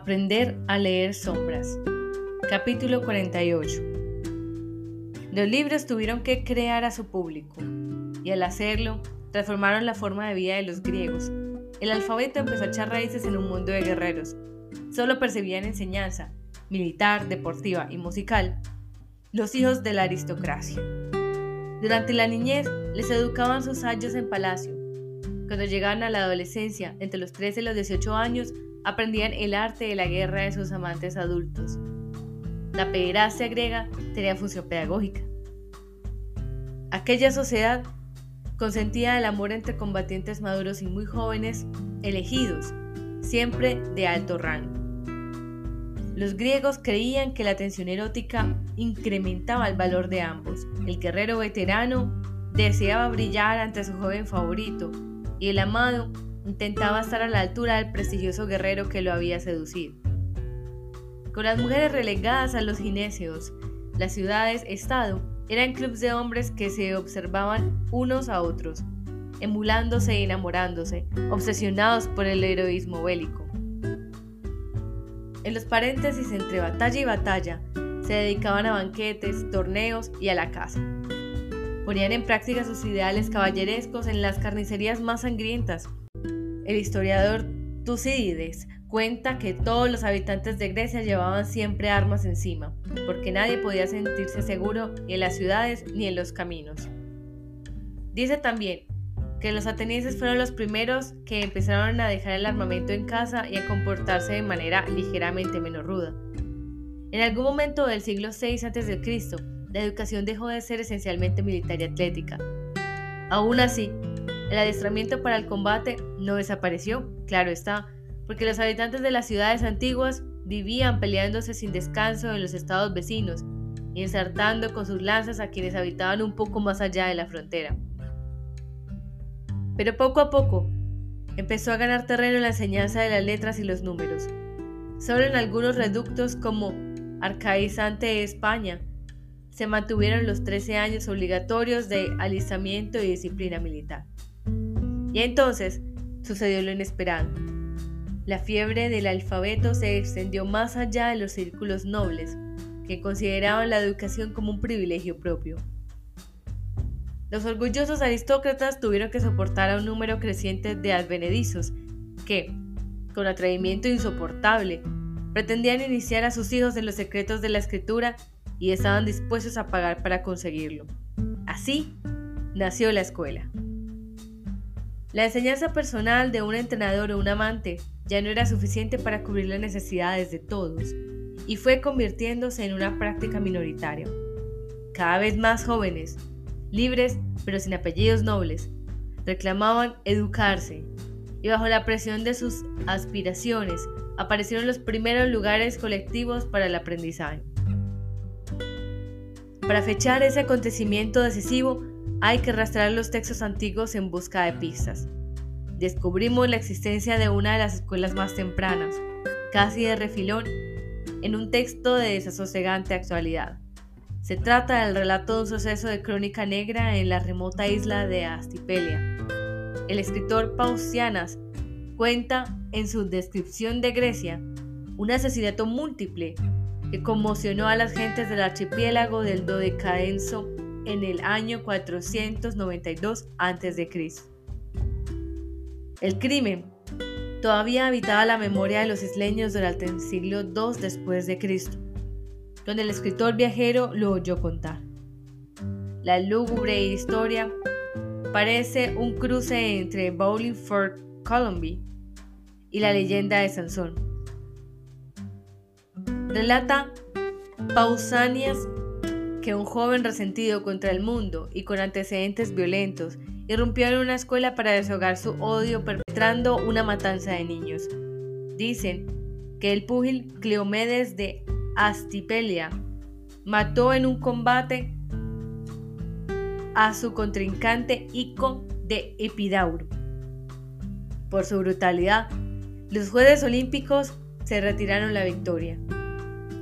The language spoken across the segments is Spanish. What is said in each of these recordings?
Aprender a leer sombras. Capítulo 48. Los libros tuvieron que crear a su público, y al hacerlo, transformaron la forma de vida de los griegos. El alfabeto empezó a echar raíces en un mundo de guerreros. Solo percibían enseñanza, militar, deportiva y musical, los hijos de la aristocracia. Durante la niñez les educaban sus ayos en palacio. Cuando llegaban a la adolescencia, entre los 13 y los 18 años, aprendían el arte de la guerra de sus amantes adultos. La pederastia griega tenía función pedagógica. Aquella sociedad consentía el amor entre combatientes maduros y muy jóvenes, elegidos, siempre de alto rango. Los griegos creían que la tensión erótica incrementaba el valor de ambos. El guerrero veterano deseaba brillar ante su joven favorito y el amado intentaba estar a la altura del prestigioso guerrero que lo había seducido. Con las mujeres relegadas a los ginesios, las ciudades-estado eran clubes de hombres que se observaban unos a otros, emulándose y enamorándose, obsesionados por el heroísmo bélico. En los paréntesis entre batalla y batalla, se dedicaban a banquetes, torneos y a la caza. Ponían en práctica sus ideales caballerescos en las carnicerías más sangrientas, el historiador Tucídides cuenta que todos los habitantes de Grecia llevaban siempre armas encima, porque nadie podía sentirse seguro ni en las ciudades ni en los caminos. Dice también que los atenienses fueron los primeros que empezaron a dejar el armamento en casa y a comportarse de manera ligeramente menos ruda. En algún momento del siglo VI a.C., la educación dejó de ser esencialmente militar y atlética. Aún así, el adiestramiento para el combate no desapareció, claro está, porque los habitantes de las ciudades antiguas vivían peleándose sin descanso en los estados vecinos y ensartando con sus lanzas a quienes habitaban un poco más allá de la frontera. Pero poco a poco empezó a ganar terreno la enseñanza de las letras y los números. Solo en algunos reductos como Arcaizante de España se mantuvieron los 13 años obligatorios de alistamiento y disciplina militar. Y entonces sucedió lo inesperado. La fiebre del alfabeto se extendió más allá de los círculos nobles, que consideraban la educación como un privilegio propio. Los orgullosos aristócratas tuvieron que soportar a un número creciente de advenedizos que, con atrevimiento insoportable, pretendían iniciar a sus hijos en los secretos de la escritura y estaban dispuestos a pagar para conseguirlo. Así nació la escuela. La enseñanza personal de un entrenador o un amante ya no era suficiente para cubrir las necesidades de todos y fue convirtiéndose en una práctica minoritaria. Cada vez más jóvenes, libres pero sin apellidos nobles, reclamaban educarse y bajo la presión de sus aspiraciones aparecieron los primeros lugares colectivos para el aprendizaje. Para fechar ese acontecimiento decisivo hay que rastrear los textos antiguos en busca de pistas. Descubrimos la existencia de una de las escuelas más tempranas, casi de refilón, en un texto de desasosegante actualidad. Se trata del relato de un suceso de crónica negra en la remota isla de Astipelia. El escritor Pausianas cuenta en su descripción de Grecia un asesinato múltiple que conmocionó a las gentes del archipiélago del Dodecadenso en el año 492 a.C. El crimen todavía habitaba la memoria de los isleños durante el siglo II después de Cristo, donde el escritor viajero lo oyó contar. La lúgubre historia parece un cruce entre Bowling for Columbia y la leyenda de Sansón. Relata Pausanias que un joven resentido contra el mundo y con antecedentes violentos irrumpió en una escuela para deshogar su odio perpetrando una matanza de niños. Dicen que el púgil Cleomedes de Astipelia mató en un combate a su contrincante Ico de Epidauro. Por su brutalidad, los jueces olímpicos se retiraron la victoria.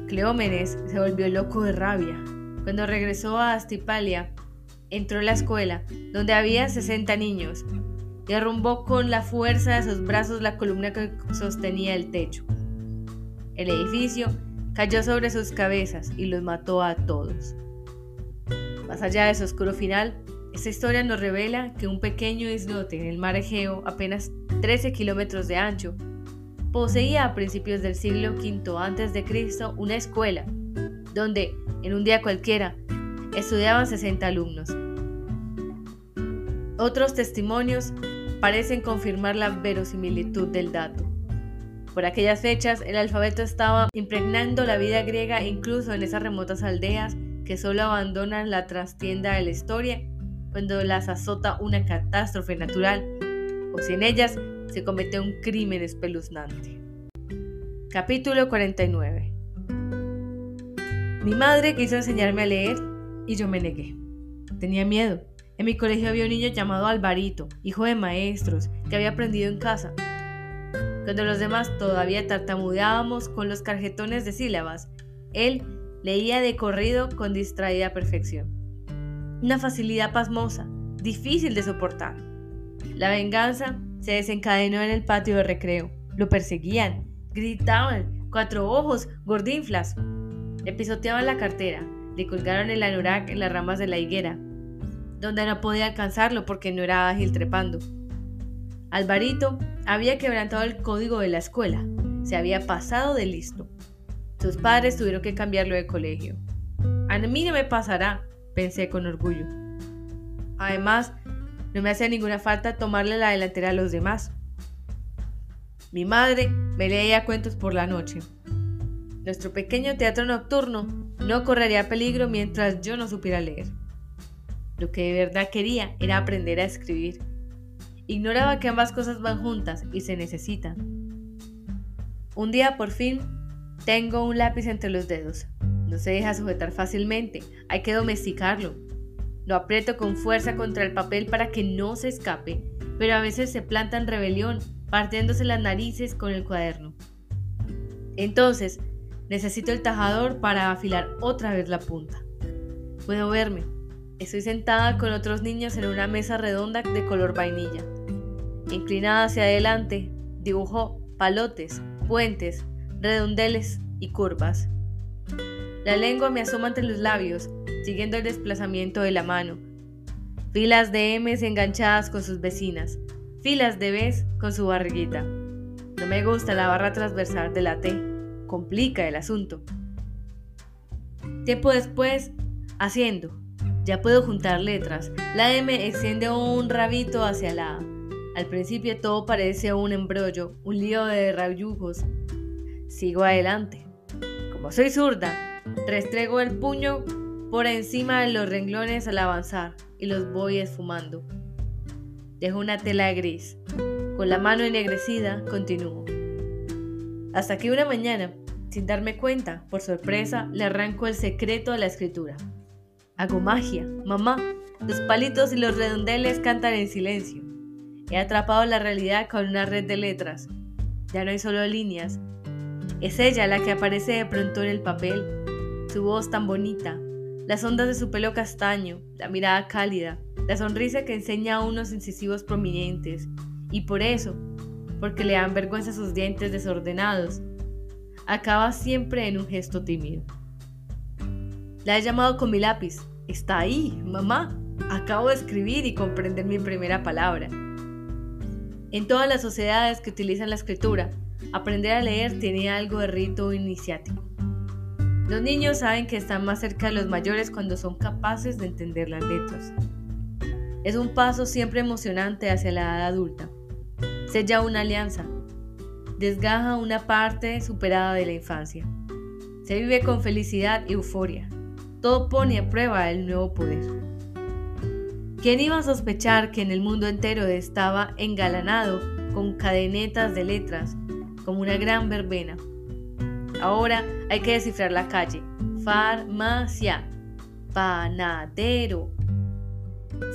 Cleómenes se volvió loco de rabia cuando regresó a Astipalia, entró a la escuela, donde había 60 niños, y arrumbó con la fuerza de sus brazos la columna que sostenía el techo. El edificio cayó sobre sus cabezas y los mató a todos. Más allá de su oscuro final, esta historia nos revela que un pequeño islote en el mar Egeo, apenas 13 kilómetros de ancho, poseía a principios del siglo V a.C. una escuela, donde, en un día cualquiera, estudiaban 60 alumnos. Otros testimonios parecen confirmar la verosimilitud del dato. Por aquellas fechas, el alfabeto estaba impregnando la vida griega incluso en esas remotas aldeas que solo abandonan la trastienda de la historia cuando las azota una catástrofe natural o si en ellas se comete un crimen espeluznante. Capítulo 49 Mi madre quiso enseñarme a leer y yo me negué. Tenía miedo. En mi colegio había un niño llamado Alvarito, hijo de maestros, que había aprendido en casa. Cuando los demás todavía tartamudeábamos con los carjetones de sílabas, él leía de corrido con distraída perfección. Una facilidad pasmosa, difícil de soportar. La venganza se desencadenó en el patio de recreo. Lo perseguían, gritaban, cuatro ojos, gordinflas. Le pisoteaban la cartera, le colgaron el anorak en las ramas de la higuera, donde no podía alcanzarlo porque no era ágil trepando. Alvarito había quebrantado el código de la escuela, se había pasado de listo. Sus padres tuvieron que cambiarlo de colegio. A mí no me pasará, pensé con orgullo. Además, no me hacía ninguna falta tomarle la delantera a los demás. Mi madre me leía cuentos por la noche. Nuestro pequeño teatro nocturno no correría peligro mientras yo no supiera leer. Lo que de verdad quería era aprender a escribir. Ignoraba que ambas cosas van juntas y se necesitan. Un día por fin tengo un lápiz entre los dedos. No se deja sujetar fácilmente, hay que domesticarlo. Lo aprieto con fuerza contra el papel para que no se escape, pero a veces se planta en rebelión, partiéndose las narices con el cuaderno. Entonces, necesito el tajador para afilar otra vez la punta. Puedo verme. Estoy sentada con otros niños en una mesa redonda de color vainilla. Inclinada hacia adelante, dibujo palotes, puentes, redondeles y curvas. La lengua me asoma entre los labios, siguiendo el desplazamiento de la mano. Filas de M's enganchadas con sus vecinas, filas de B's con su barriguita. No me gusta la barra transversal de la T, complica el asunto. Tiempo después, haciendo. Ya puedo juntar letras. La M extiende un rabito hacia la A. Al principio todo parece un embrollo, un lío de rayujos. Sigo adelante. Como soy zurda, Restrego el puño por encima de los renglones al avanzar y los voy esfumando. Dejo una tela gris. Con la mano ennegrecida, continúo. Hasta que una mañana, sin darme cuenta, por sorpresa, le arranco el secreto a la escritura. Hago magia, mamá. Los palitos y los redondeles cantan en silencio. He atrapado la realidad con una red de letras. Ya no hay solo líneas. Es ella la que aparece de pronto en el papel su voz tan bonita, las ondas de su pelo castaño, la mirada cálida, la sonrisa que enseña unos incisivos prominentes, y por eso, porque le dan vergüenza sus dientes desordenados, acaba siempre en un gesto tímido. La he llamado con mi lápiz. Está ahí, mamá. Acabo de escribir y comprender mi primera palabra. En todas las sociedades que utilizan la escritura, aprender a leer tiene algo de rito iniciático. Los niños saben que están más cerca de los mayores cuando son capaces de entender las letras. Es un paso siempre emocionante hacia la edad adulta. Sella una alianza. Desgaja una parte superada de la infancia. Se vive con felicidad y euforia. Todo pone a prueba el nuevo poder. ¿Quién iba a sospechar que en el mundo entero estaba engalanado con cadenetas de letras, como una gran verbena? Ahora hay que descifrar la calle. Farmacia. Panadero.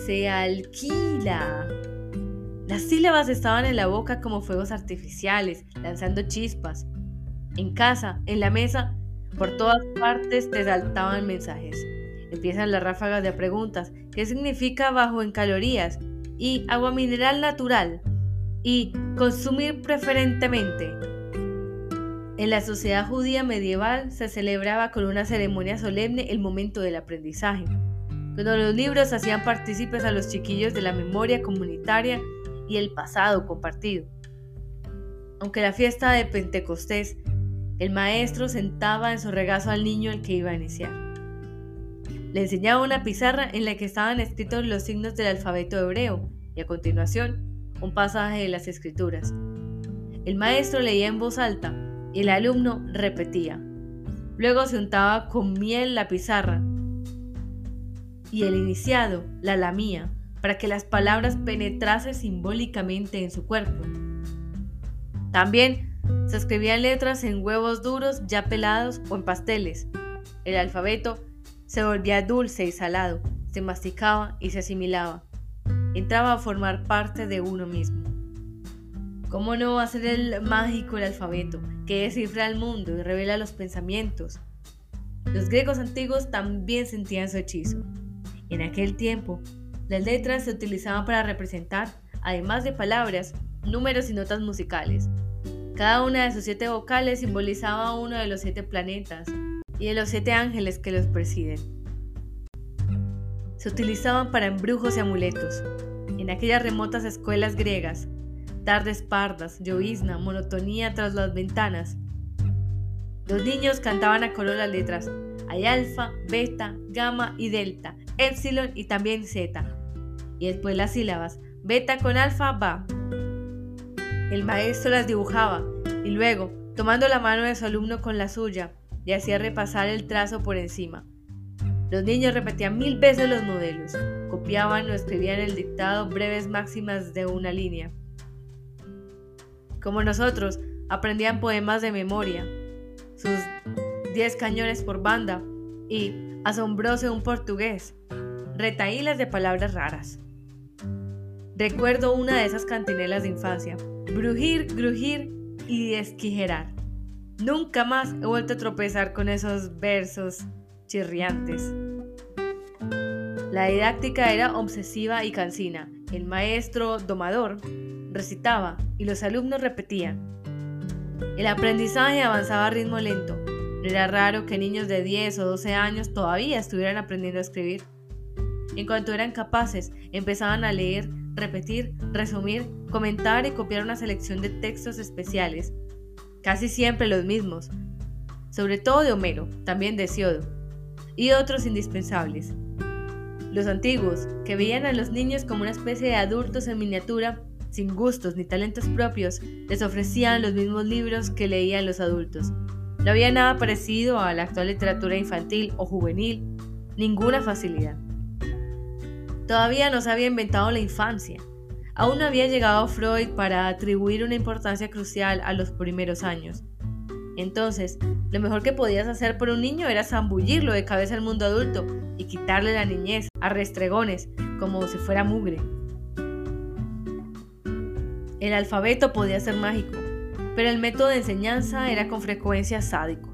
Se alquila. Las sílabas estaban en la boca como fuegos artificiales, lanzando chispas. En casa, en la mesa, por todas partes te saltaban mensajes. Empiezan las ráfagas de preguntas. ¿Qué significa bajo en calorías? Y agua mineral natural. Y consumir preferentemente. En la sociedad judía medieval se celebraba con una ceremonia solemne el momento del aprendizaje, cuando los libros hacían partícipes a los chiquillos de la memoria comunitaria y el pasado compartido. Aunque la fiesta de Pentecostés, el maestro sentaba en su regazo al niño el que iba a iniciar. Le enseñaba una pizarra en la que estaban escritos los signos del alfabeto hebreo y a continuación un pasaje de las escrituras. El maestro leía en voz alta y el alumno repetía. Luego se untaba con miel la pizarra y el iniciado la lamía para que las palabras penetrasen simbólicamente en su cuerpo. También se escribían letras en huevos duros ya pelados o en pasteles. El alfabeto se volvía dulce y salado, se masticaba y se asimilaba. Entraba a formar parte de uno mismo. ¿Cómo no va a ser el mágico el alfabeto, que descifra el mundo y revela los pensamientos? Los griegos antiguos también sentían su hechizo. En aquel tiempo, las letras se utilizaban para representar, además de palabras, números y notas musicales. Cada una de sus siete vocales simbolizaba uno de los siete planetas y de los siete ángeles que los presiden. Se utilizaban para embrujos y amuletos. En aquellas remotas escuelas griegas, tardes pardas, llovizna, monotonía tras las ventanas. Los niños cantaban a coro las letras. Hay alfa, beta, gamma y delta, epsilon y también zeta. Y después las sílabas. Beta con alfa va. El maestro las dibujaba y luego, tomando la mano de su alumno con la suya, le hacía repasar el trazo por encima. Los niños repetían mil veces los modelos, copiaban o escribían el dictado breves máximas de una línea. Como nosotros, aprendían poemas de memoria, sus diez cañones por banda y, asombroso un portugués, retaílas de palabras raras. Recuerdo una de esas cantinelas de infancia, brujir, grujir y esquijerar. Nunca más he vuelto a tropezar con esos versos chirriantes. La didáctica era obsesiva y cansina. El maestro domador recitaba y los alumnos repetían. El aprendizaje avanzaba a ritmo lento. Era raro que niños de 10 o 12 años todavía estuvieran aprendiendo a escribir. En cuanto eran capaces, empezaban a leer, repetir, resumir, comentar y copiar una selección de textos especiales, casi siempre los mismos, sobre todo de Homero, también de Siodo, y otros indispensables. Los antiguos, que veían a los niños como una especie de adultos en miniatura, sin gustos ni talentos propios, les ofrecían los mismos libros que leían los adultos. No había nada parecido a la actual literatura infantil o juvenil, ninguna facilidad. Todavía no se había inventado la infancia. Aún no había llegado Freud para atribuir una importancia crucial a los primeros años. Entonces, lo mejor que podías hacer por un niño era zambullirlo de cabeza al mundo adulto y quitarle la niñez a restregones, como si fuera mugre. El alfabeto podía ser mágico, pero el método de enseñanza era con frecuencia sádico.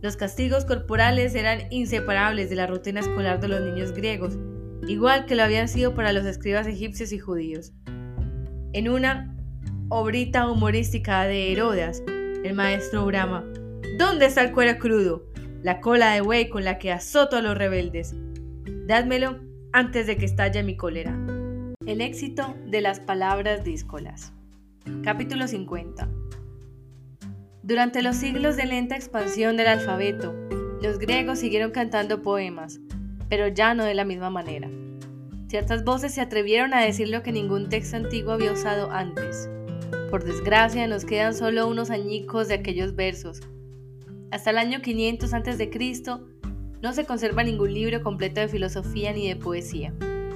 Los castigos corporales eran inseparables de la rutina escolar de los niños griegos, igual que lo habían sido para los escribas egipcios y judíos. En una obrita humorística de Herodas, el maestro brama, ¿dónde está el cuero crudo? La cola de buey con la que azoto a los rebeldes. Dádmelo antes de que estalle mi cólera. El éxito de las palabras díscolas. Capítulo 50. Durante los siglos de lenta expansión del alfabeto, los griegos siguieron cantando poemas, pero ya no de la misma manera. Ciertas voces se atrevieron a decir lo que ningún texto antiguo había usado antes. Por desgracia, nos quedan solo unos añicos de aquellos versos. Hasta el año 500 a.C., no se conserva ningún libro completo de filosofía ni de poesía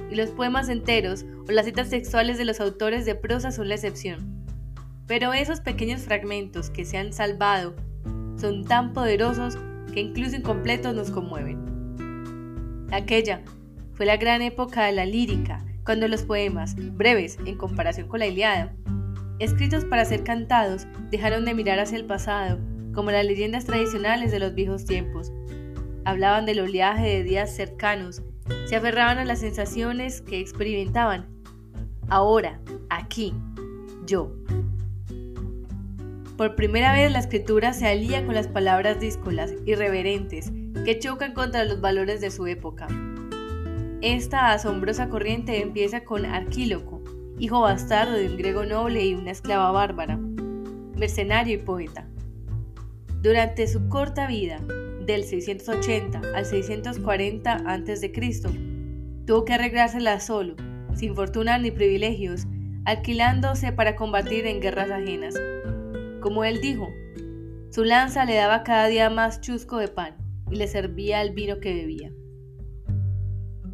y los poemas enteros o las citas textuales de los autores de prosa son la excepción. Pero esos pequeños fragmentos que se han salvado son tan poderosos que incluso incompletos nos conmueven. Aquella fue la gran época de la lírica, cuando los poemas, breves en comparación con la Iliada, escritos para ser cantados, dejaron de mirar hacia el pasado, como las leyendas tradicionales de los viejos tiempos. Hablaban del oleaje de días cercanos se aferraban a las sensaciones que experimentaban. Ahora, aquí, yo. Por primera vez la escritura se alía con las palabras díscolas, irreverentes, que chocan contra los valores de su época. Esta asombrosa corriente empieza con Arquíloco, hijo bastardo de un griego noble y una esclava bárbara, mercenario y poeta. Durante su corta vida, del 680 al 640 a.C., tuvo que arreglársela solo, sin fortuna ni privilegios, alquilándose para combatir en guerras ajenas. Como él dijo, su lanza le daba cada día más chusco de pan y le servía el vino que bebía.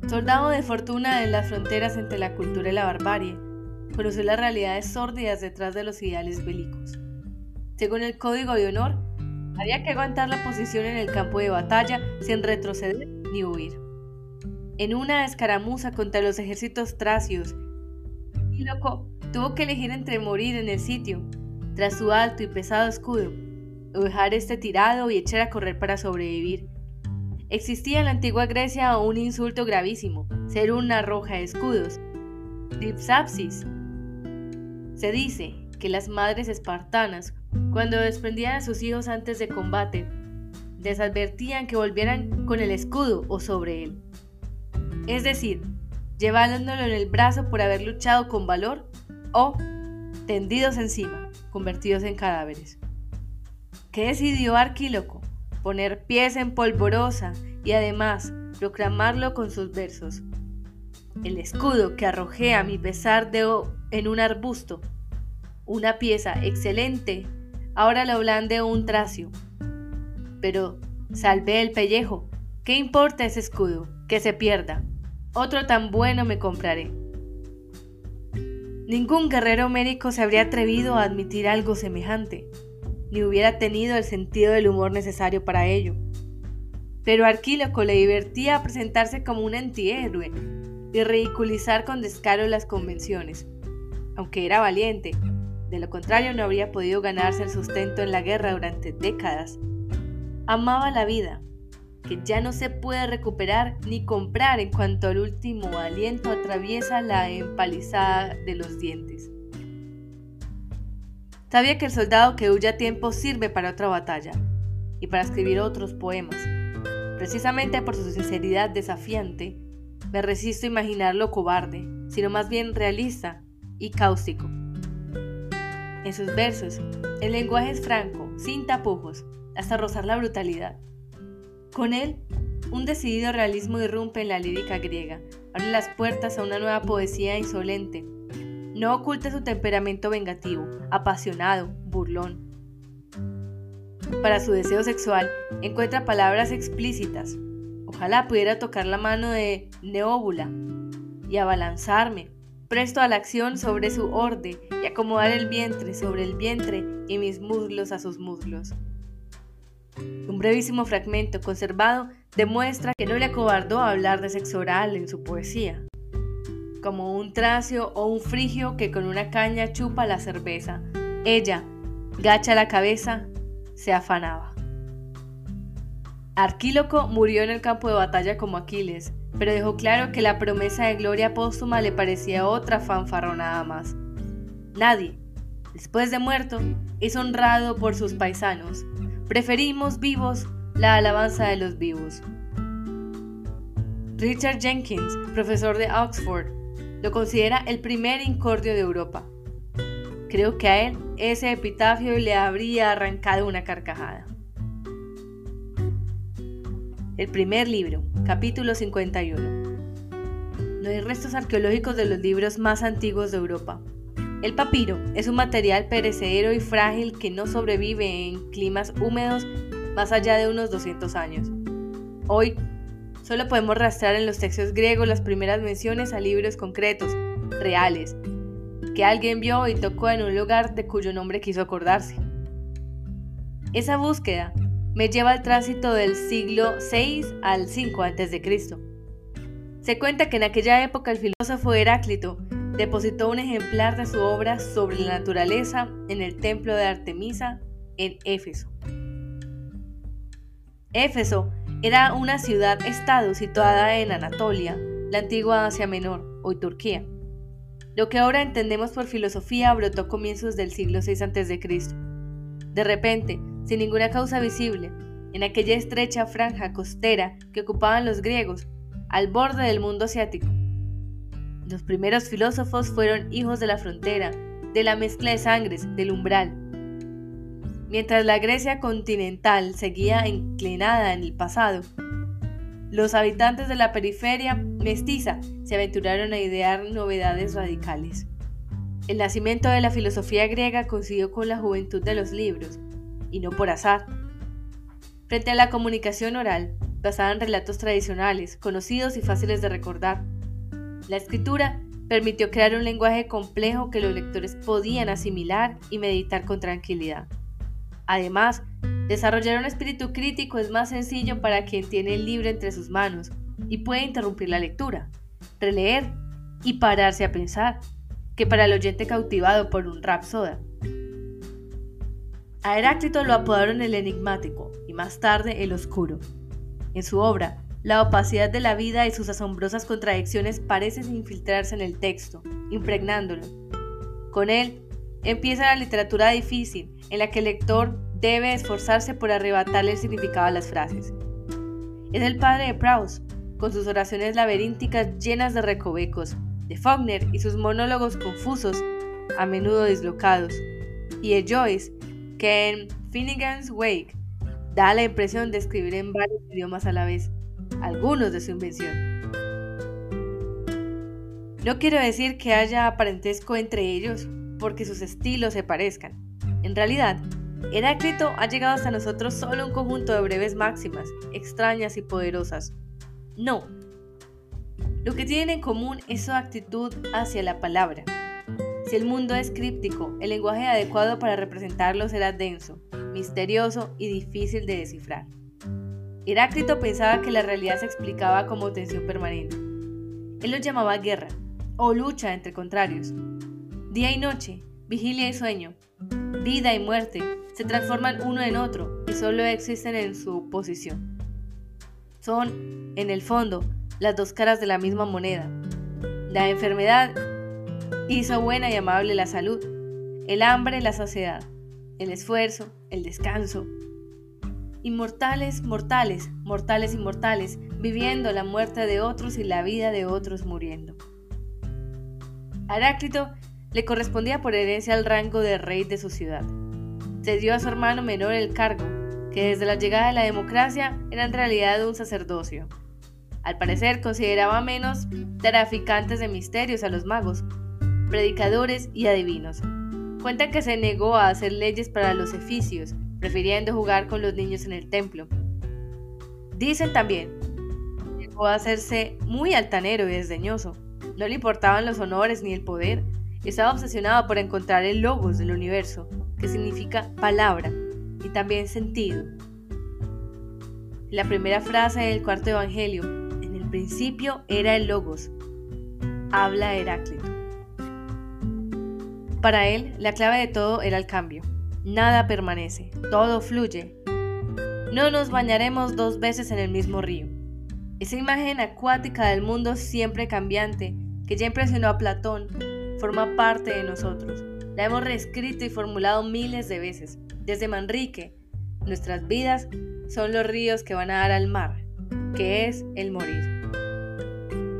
Soldado de fortuna en las fronteras entre la cultura y la barbarie, conoció las realidades sórdidas detrás de los ideales bélicos. Según el código de honor, había que aguantar la posición en el campo de batalla sin retroceder ni huir. En una escaramuza contra los ejércitos tracios, loco tuvo que elegir entre morir en el sitio, tras su alto y pesado escudo, o dejar este tirado y echar a correr para sobrevivir. Existía en la antigua Grecia un insulto gravísimo, ser una roja de escudos. Dipsapsis. Se dice que las madres espartanas, cuando desprendían a sus hijos antes de combate, les advertían que volvieran con el escudo o sobre él. Es decir, llevándolo en el brazo por haber luchado con valor o tendidos encima, convertidos en cadáveres. ¿Qué decidió Arquíloco? poner pies en polvorosa y además proclamarlo con sus versos. El escudo que arrojé a mi pesar de en un arbusto, una pieza excelente, ahora lo blande un tracio. Pero salvé el pellejo, ¿qué importa ese escudo? Que se pierda. Otro tan bueno me compraré. Ningún guerrero médico se habría atrevido a admitir algo semejante ni hubiera tenido el sentido del humor necesario para ello. Pero a Arquíloco le divertía presentarse como un antihéroe y ridiculizar con descaro las convenciones, aunque era valiente, de lo contrario no habría podido ganarse el sustento en la guerra durante décadas. Amaba la vida, que ya no se puede recuperar ni comprar en cuanto el último aliento atraviesa la empalizada de los dientes. Sabía que el soldado que huye a tiempo sirve para otra batalla y para escribir otros poemas. Precisamente por su sinceridad desafiante, me resisto a imaginarlo cobarde, sino más bien realista y cáustico. En sus versos, el lenguaje es franco, sin tapujos, hasta rozar la brutalidad. Con él, un decidido realismo irrumpe en la lírica griega, abre las puertas a una nueva poesía insolente, no oculta su temperamento vengativo, apasionado, burlón. Para su deseo sexual, encuentra palabras explícitas. Ojalá pudiera tocar la mano de Neóbula y abalanzarme, presto a la acción sobre su orde y acomodar el vientre sobre el vientre y mis muslos a sus muslos. Un brevísimo fragmento conservado demuestra que no le acobardó hablar de sexo oral en su poesía como un tracio o un frigio que con una caña chupa la cerveza. Ella, gacha la cabeza, se afanaba. Arquíloco murió en el campo de batalla como Aquiles, pero dejó claro que la promesa de gloria póstuma le parecía otra fanfarronada más. Nadie, después de muerto, es honrado por sus paisanos. Preferimos vivos la alabanza de los vivos. Richard Jenkins, profesor de Oxford, lo considera el primer incordio de Europa. Creo que a él ese epitafio le habría arrancado una carcajada. El primer libro, capítulo 51. No hay restos arqueológicos de los libros más antiguos de Europa. El papiro es un material perecedero y frágil que no sobrevive en climas húmedos más allá de unos 200 años. Hoy Solo podemos rastrear en los textos griegos las primeras menciones a libros concretos, reales, que alguien vio y tocó en un lugar de cuyo nombre quiso acordarse. Esa búsqueda me lleva al tránsito del siglo VI al V a.C. Se cuenta que en aquella época el filósofo Heráclito depositó un ejemplar de su obra sobre la naturaleza en el templo de Artemisa en Éfeso. Éfeso era una ciudad-estado situada en Anatolia, la antigua Asia Menor, hoy Turquía. Lo que ahora entendemos por filosofía brotó a comienzos del siglo VI a.C. de repente, sin ninguna causa visible, en aquella estrecha franja costera que ocupaban los griegos, al borde del mundo asiático. Los primeros filósofos fueron hijos de la frontera, de la mezcla de sangres, del umbral. Mientras la Grecia continental seguía inclinada en el pasado, los habitantes de la periferia mestiza se aventuraron a idear novedades radicales. El nacimiento de la filosofía griega coincidió con la juventud de los libros, y no por azar. Frente a la comunicación oral, basada en relatos tradicionales, conocidos y fáciles de recordar, la escritura permitió crear un lenguaje complejo que los lectores podían asimilar y meditar con tranquilidad. Además, desarrollar un espíritu crítico es más sencillo para quien tiene el libro entre sus manos y puede interrumpir la lectura, releer y pararse a pensar que para el oyente cautivado por un rapsoda. A Heráclito lo apodaron el enigmático y más tarde el oscuro. En su obra, la opacidad de la vida y sus asombrosas contradicciones parecen infiltrarse en el texto, impregnándolo. Con él, empieza la literatura difícil, en la que el lector debe esforzarse por arrebatarle el significado a las frases. Es el padre de Proust, con sus oraciones laberínticas llenas de recovecos, de Faulkner y sus monólogos confusos, a menudo dislocados, y de Joyce, que en Finnegan's Wake da la impresión de escribir en varios idiomas a la vez, algunos de su invención. No quiero decir que haya parentesco entre ellos, porque sus estilos se parezcan. En realidad, Heráclito ha llegado hasta nosotros solo un conjunto de breves máximas, extrañas y poderosas. No, lo que tienen en común es su actitud hacia la palabra. Si el mundo es críptico, el lenguaje adecuado para representarlo será denso, misterioso y difícil de descifrar. Heráclito pensaba que la realidad se explicaba como tensión permanente. Él lo llamaba guerra, o lucha entre contrarios. Día y noche, vigilia y sueño, vida y muerte se transforman uno en otro y solo existen en su oposición. Son, en el fondo, las dos caras de la misma moneda. La enfermedad hizo buena y amable la salud, el hambre la saciedad, el esfuerzo, el descanso. Inmortales, mortales, mortales inmortales, viviendo la muerte de otros y la vida de otros muriendo. Heráclito le correspondía por herencia el rango de rey de su ciudad. Se dio a su hermano menor el cargo, que desde la llegada de la democracia era en realidad un sacerdocio. Al parecer consideraba menos traficantes de misterios a los magos, predicadores y adivinos. Cuentan que se negó a hacer leyes para los eficios, prefiriendo jugar con los niños en el templo. Dicen también, llegó a hacerse muy altanero y desdeñoso. No le importaban los honores ni el poder. Estaba obsesionado por encontrar el logos del universo, que significa palabra y también sentido. La primera frase del cuarto evangelio principio era el logos. Habla Heráclito. Para él, la clave de todo era el cambio. Nada permanece, todo fluye. No nos bañaremos dos veces en el mismo río. Esa imagen acuática del mundo siempre cambiante, que ya impresionó a Platón, forma parte de nosotros. La hemos reescrito y formulado miles de veces. Desde Manrique, nuestras vidas son los ríos que van a dar al mar, que es el morir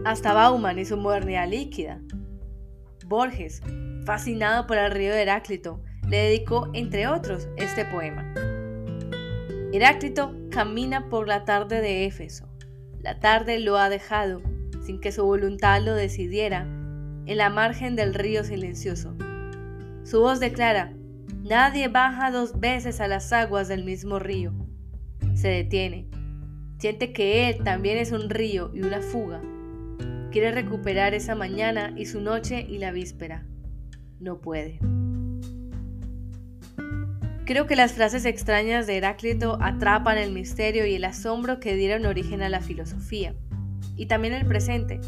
hasta Bauman y su modernidad líquida. Borges, fascinado por el río de Heráclito, le dedicó, entre otros, este poema. Heráclito camina por la tarde de Éfeso. La tarde lo ha dejado, sin que su voluntad lo decidiera, en la margen del río silencioso. Su voz declara, nadie baja dos veces a las aguas del mismo río. Se detiene. Siente que él también es un río y una fuga Quiere recuperar esa mañana y su noche y la víspera. No puede. Creo que las frases extrañas de Heráclito atrapan el misterio y el asombro que dieron origen a la filosofía, y también el presente.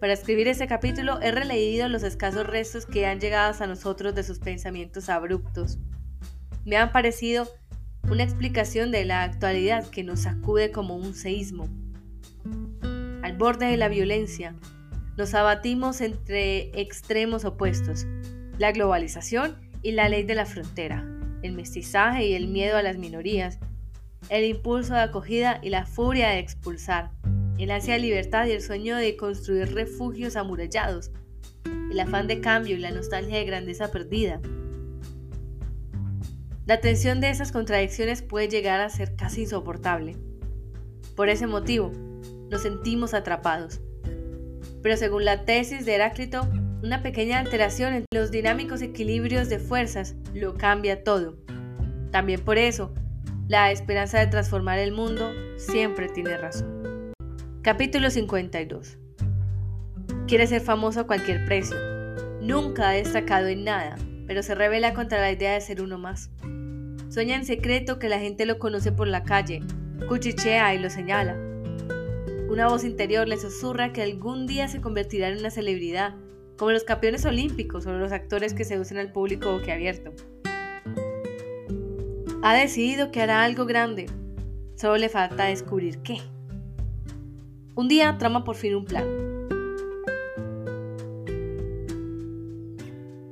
Para escribir este capítulo he releído los escasos restos que han llegado a nosotros de sus pensamientos abruptos. Me han parecido una explicación de la actualidad que nos sacude como un seísmo al borde de la violencia, nos abatimos entre extremos opuestos, la globalización y la ley de la frontera, el mestizaje y el miedo a las minorías, el impulso de acogida y la furia de expulsar, el ansia de libertad y el sueño de construir refugios amurallados, el afán de cambio y la nostalgia de grandeza perdida. La tensión de esas contradicciones puede llegar a ser casi insoportable. Por ese motivo, nos sentimos atrapados. Pero según la tesis de Heráclito, una pequeña alteración en los dinámicos equilibrios de fuerzas lo cambia todo. También por eso, la esperanza de transformar el mundo siempre tiene razón. Capítulo 52. Quiere ser famoso a cualquier precio. Nunca ha destacado en nada, pero se revela contra la idea de ser uno más. Sueña en secreto que la gente lo conoce por la calle, cuchichea y lo señala. Una voz interior le susurra que algún día se convertirá en una celebridad, como los campeones olímpicos o los actores que seducen al público boquiabierto. Ha decidido que hará algo grande. Solo le falta descubrir qué. Un día trama por fin un plan.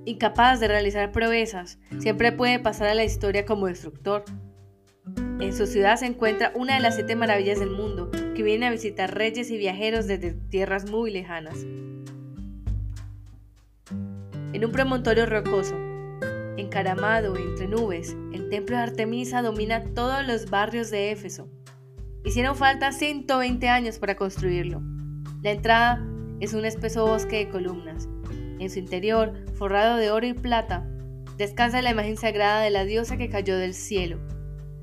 Incapaz de realizar proezas, siempre puede pasar a la historia como destructor. En su ciudad se encuentra una de las siete maravillas del mundo, que viene a visitar reyes y viajeros desde tierras muy lejanas. En un promontorio rocoso, encaramado entre nubes, el templo de Artemisa domina todos los barrios de Éfeso. Hicieron falta 120 años para construirlo. La entrada es un espeso bosque de columnas. En su interior, forrado de oro y plata, descansa la imagen sagrada de la diosa que cayó del cielo,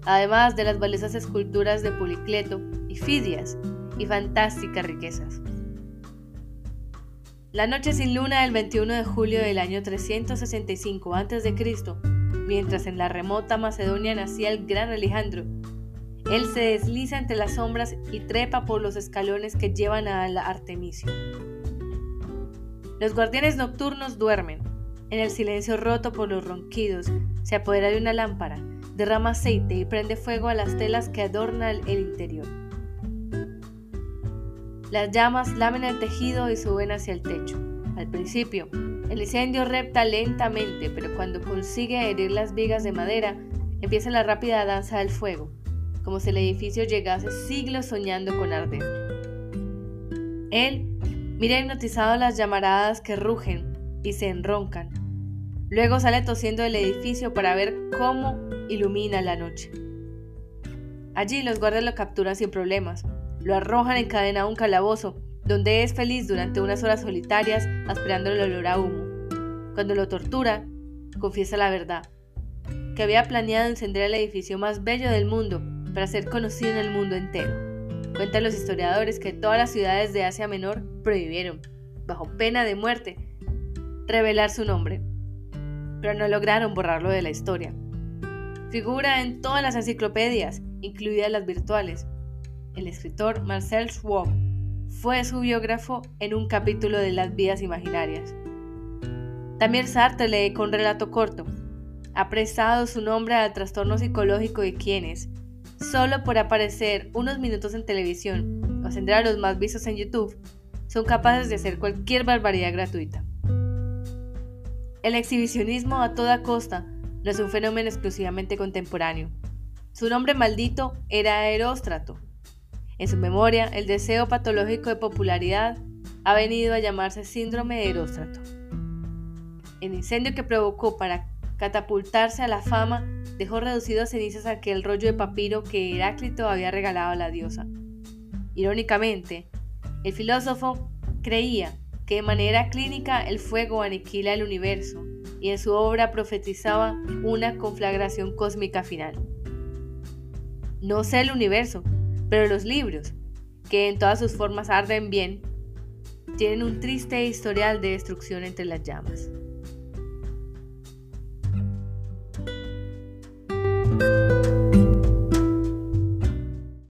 además de las valiosas esculturas de Policleto y Fidias y fantásticas riquezas. La noche sin luna del 21 de julio del año 365 a.C., mientras en la remota Macedonia nacía el gran Alejandro, él se desliza entre las sombras y trepa por los escalones que llevan a la Artemisio. Los guardianes nocturnos duermen. En el silencio roto por los ronquidos, se apodera de una lámpara, derrama aceite y prende fuego a las telas que adornan el interior. Las llamas lamen el tejido y suben hacia el techo. Al principio, el incendio repta lentamente, pero cuando consigue herir las vigas de madera, empieza la rápida danza del fuego, como si el edificio llegase siglos soñando con arder. Él mira hipnotizado las llamaradas que rugen y se enroncan. Luego sale tosiendo del edificio para ver cómo ilumina la noche. Allí los guardias lo capturan sin problemas, lo arrojan encadenado a un calabozo, donde es feliz durante unas horas solitarias aspirando el olor a humo. Cuando lo tortura, confiesa la verdad, que había planeado encender el edificio más bello del mundo para ser conocido en el mundo entero. Cuentan los historiadores que todas las ciudades de Asia Menor prohibieron, bajo pena de muerte, revelar su nombre, pero no lograron borrarlo de la historia. Figura en todas las enciclopedias, incluidas las virtuales, el escritor Marcel Schwab, fue su biógrafo en un capítulo de Las vidas imaginarias. También Sartre lee con relato corto. Ha su nombre al trastorno psicológico de quienes, solo por aparecer unos minutos en televisión o a los más vistos en YouTube, son capaces de hacer cualquier barbaridad gratuita. El exhibicionismo a toda costa no es un fenómeno exclusivamente contemporáneo. Su nombre maldito era Aeróstrato, en su memoria, el deseo patológico de popularidad ha venido a llamarse síndrome de Heróstrato. El incendio que provocó para catapultarse a la fama dejó reducido a cenizas aquel rollo de papiro que Heráclito había regalado a la diosa. Irónicamente, el filósofo creía que de manera clínica el fuego aniquila el universo y en su obra profetizaba una conflagración cósmica final. No sé el universo, pero los libros, que en todas sus formas arden bien, tienen un triste historial de destrucción entre las llamas.